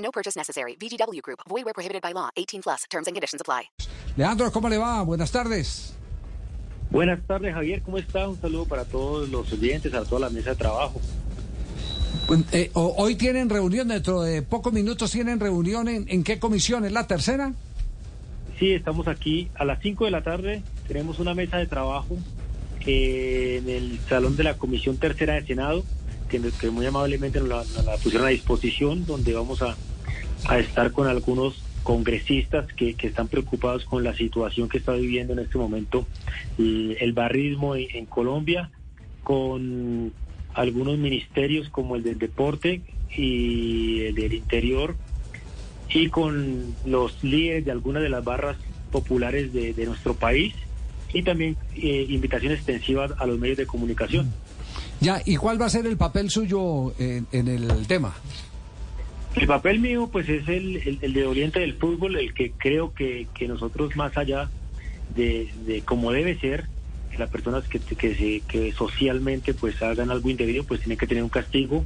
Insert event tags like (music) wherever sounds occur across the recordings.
No purchase necessary. VGW Group. Void where prohibited by law. 18 plus. Terms and conditions apply. Leandro, ¿cómo le va? Buenas tardes. Buenas tardes, Javier. ¿Cómo está? Un saludo para todos los oyentes, a toda la mesa de trabajo. Pues, eh, hoy tienen reunión, dentro de pocos minutos tienen reunión. ¿En, en qué comisión? ¿Es la tercera? Sí, estamos aquí a las 5 de la tarde. Tenemos una mesa de trabajo eh, en el salón de la Comisión Tercera de Senado, que, que muy amablemente nos la, nos la pusieron a disposición, donde vamos a, a estar con algunos congresistas que, que están preocupados con la situación que está viviendo en este momento y el barrismo en, Colombia, con algunos ministerios como el del deporte y el del interior, y con los líderes de algunas de las barras populares de, de nuestro país y también eh, invitaciones extensivas a los medios de comunicación. Ya, ¿y cuál va a ser el papel suyo en, en el tema? El papel mío pues es el, el- de Oriente del Fútbol, el que creo que, que nosotros más allá de, de como debe ser, las personas que, que, se- que socialmente pues hagan algo indebido pues tienen que tener un castigo,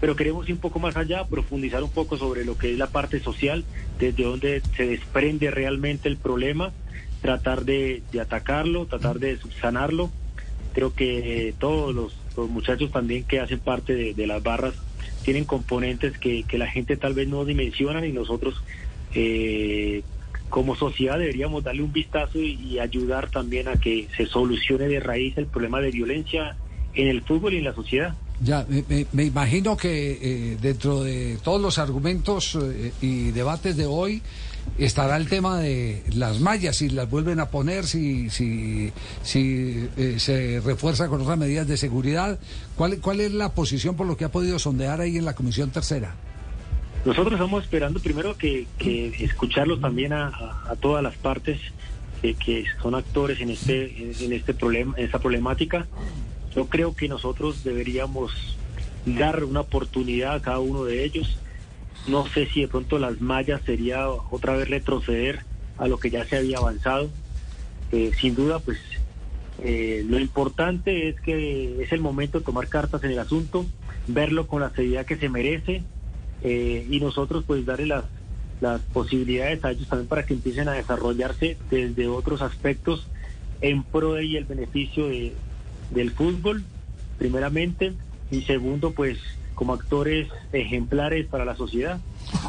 pero queremos ir un poco más allá, profundizar un poco sobre lo que es la parte social, desde donde se desprende realmente el problema, tratar de, de atacarlo, tratar de subsanarlo. Creo que todos los, los muchachos también que hacen parte de las barras tienen componentes que, que la gente tal vez no dimensionan y nosotros eh, como sociedad deberíamos darle un vistazo y, ayudar también a que se solucione de raíz el problema de violencia en el fútbol y en la sociedad. Ya, me, me- me imagino que eh, dentro de todos los argumentos eh, y debates de hoy estará el tema de las mallas, si las vuelven a poner, si, si, si eh, se refuerza con otras medidas de seguridad. ¿Cuál, ¿Cuál es la posición por lo que ha podido sondear ahí en la Comisión Tercera? Nosotros estamos esperando primero que, que escucharlos también a, a- todas las partes que, que son actores en este en este problema en esta problemática. Yo creo que nosotros deberíamos dar una oportunidad a cada uno de ellos. No sé si de pronto las mallas sería otra vez retroceder a lo que ya se había avanzado. Eh, sin duda, pues eh, lo importante es que es el momento de tomar cartas en el asunto, verlo con la seriedad que se merece eh, y nosotros pues darle las, las posibilidades a ellos también para que empiecen a desarrollarse desde otros aspectos en pro y el beneficio de, del fútbol, primeramente, y segundo pues como actores ejemplares para la sociedad.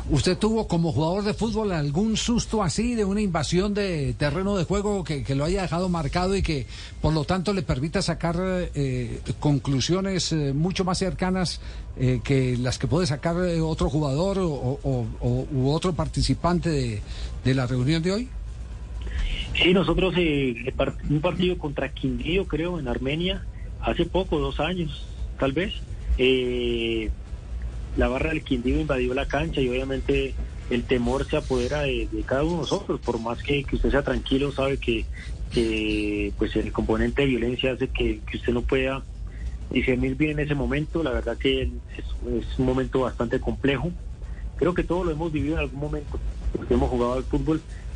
¿Usted tuvo como jugador de fútbol algún susto así de una invasión de terreno de juego que, que lo haya dejado marcado y que por lo tanto le permita sacar eh, conclusiones eh, mucho más cercanas eh, que las que puede sacar eh, otro jugador o, o- o- u otro participante de, de la reunión de hoy? Sí, nosotros eh, un partido contra Quindío, creo, en Armenia, hace poco, dos años, tal vez. eh, la barra del Quindío invadió la cancha y obviamente el temor se apodera de, cada uno de nosotros. Por más que, que usted sea tranquilo, sabe que, que, pues el componente de violencia hace que, que usted no pueda discernir bien en ese momento. La verdad que es, es un momento bastante complejo. Creo que todos lo hemos vivido en algún momento, porque hemos jugado al fútbol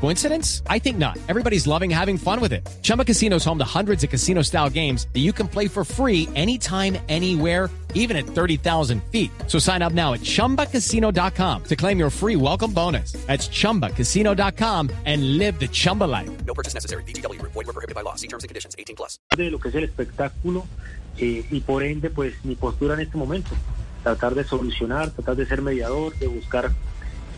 Coincidence? I think not. Everybody's loving having fun with it. Chumba Casino is home to hundreds of casino style games that you can play for free anytime, anywhere, even at 30,000 feet. So sign up now at chumbacasino.com to claim your free welcome bonus. That's chumbacasino.com and live the Chumba life. No purchase necessary. VGW Group. Void were prohibited by law. See terms and conditions. 18 plus. de lo que es el espectáculo eh, y por ende pues mi postura en este momento tratar de solucionar tratar de ser mediador de buscar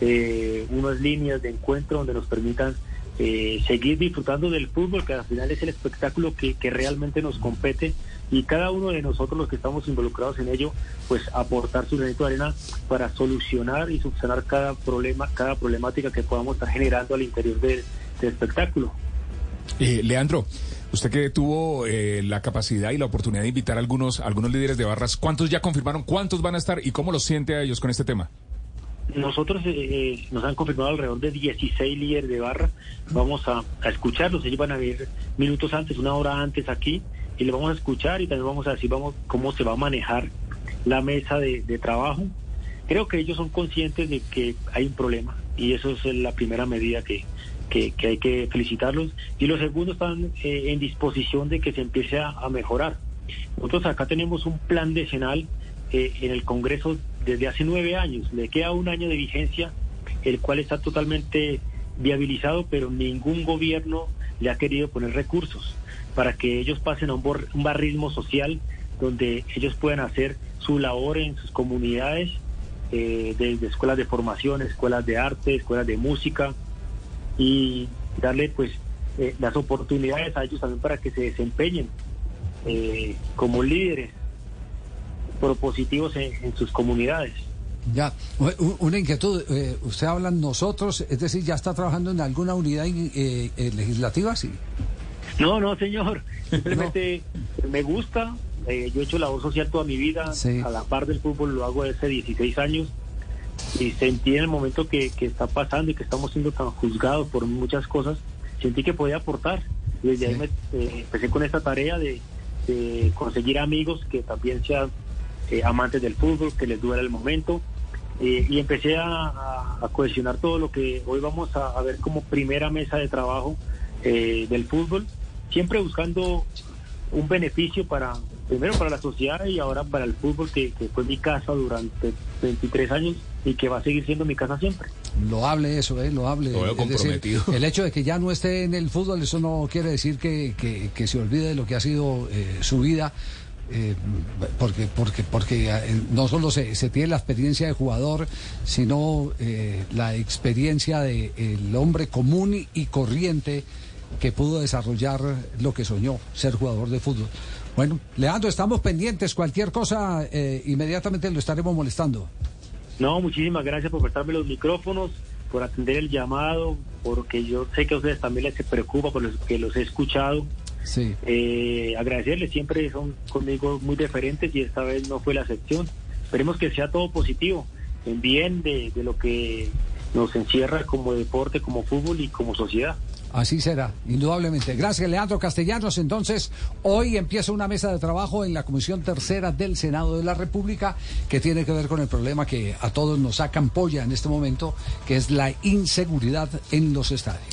eh, unas líneas de encuentro donde nos permitan eh, seguir disfrutando del fútbol que al final es el espectáculo que, que realmente nos compete y cada uno de nosotros los que estamos involucrados en ello, pues aportar su granito de arena para solucionar y subsanar cada problema, cada problemática que podamos estar generando al interior del, espectáculo. Eh, Leandro, usted que tuvo eh, la capacidad y la oportunidad de invitar a algunos, algunos líderes de barras, ¿cuántos ya confirmaron? ¿Cuántos van a estar y cómo los siente a ellos con este tema? Nosotros eh, nos han confirmado alrededor de 16 líderes de barra. Vamos a, escucharlos. Ellos van a ver minutos antes, una hora antes aquí, y les vamos a escuchar y también vamos a decir vamos, cómo se va a manejar la mesa de, trabajo. Creo que ellos son conscientes de que hay un problema y eso es la primera medida que, que, que hay que felicitarlos. Y los segundos están eh, en disposición de que se empiece a, a mejorar. Nosotros acá tenemos un plan decenal eh, en el Congreso desde hace nueve años. Le queda un año de vigencia, el cual está totalmente viabilizado, pero ningún gobierno le ha querido poner recursos para que ellos pasen a un, un barrismo social donde ellos puedan hacer su labor en sus comunidades, eh, desde escuelas de formación, escuelas de arte, escuelas de música, y darle pues eh, las oportunidades a ellos también para que se desempeñen eh, como líderes propositivos en, en sus comunidades. Ya, una inquietud. Eh, usted habla nosotros, es decir, ¿ya está trabajando en alguna unidad eh, eh, legislativa? Sí. No, no, señor. (laughs) Simplemente no. me gusta. Eh, yo he hecho labor social toda mi vida. Sí. A la par del fútbol lo hago desde 16 años. Y sentí en el momento que, que, está pasando y que estamos siendo tan juzgados por muchas cosas, sentí que podía aportar. Y desde sí. ahí me, eh, empecé con esta tarea de, de, conseguir amigos que también sean eh, amantes del fútbol, que les duela el momento eh, y empecé a, a, a, cohesionar todo lo que hoy vamos a, a ver como primera mesa de trabajo eh, del fútbol, siempre buscando un beneficio para, primero para la sociedad y ahora para el fútbol, que, que fue mi casa durante 23 años y que va a seguir siendo mi casa siempre. Lo hable eso, ¿eh? Lo hable. Lo es decir, (laughs) el hecho de que ya no esté en el fútbol, eso no quiere decir que, que, que se olvide de lo que ha sido eh, su vida. Eh, porque porque porque eh, no solo se, se, tiene la experiencia de jugador, sino eh, la experiencia del de hombre común y corriente que pudo desarrollar lo que soñó, ser jugador de fútbol. Bueno, Leandro, estamos pendientes. Cualquier cosa, eh, inmediatamente lo estaremos molestando. No, muchísimas gracias por prestarme los micrófonos, por atender el llamado, porque yo sé que a ustedes también les preocupa, por los que los he escuchado. Sí. Eh, agradecerles, siempre son conmigo muy diferentes y esta vez no fue la excepción. Esperemos que sea todo positivo, en bien de, de lo que nos encierra como deporte, como fútbol y como sociedad. Así será, indudablemente. Gracias, Leandro Castellanos. Entonces, hoy empieza una mesa de trabajo en la Comisión Tercera del Senado de la República que tiene que ver con el problema que a todos nos saca ampolla en este momento, que es la inseguridad en los estadios.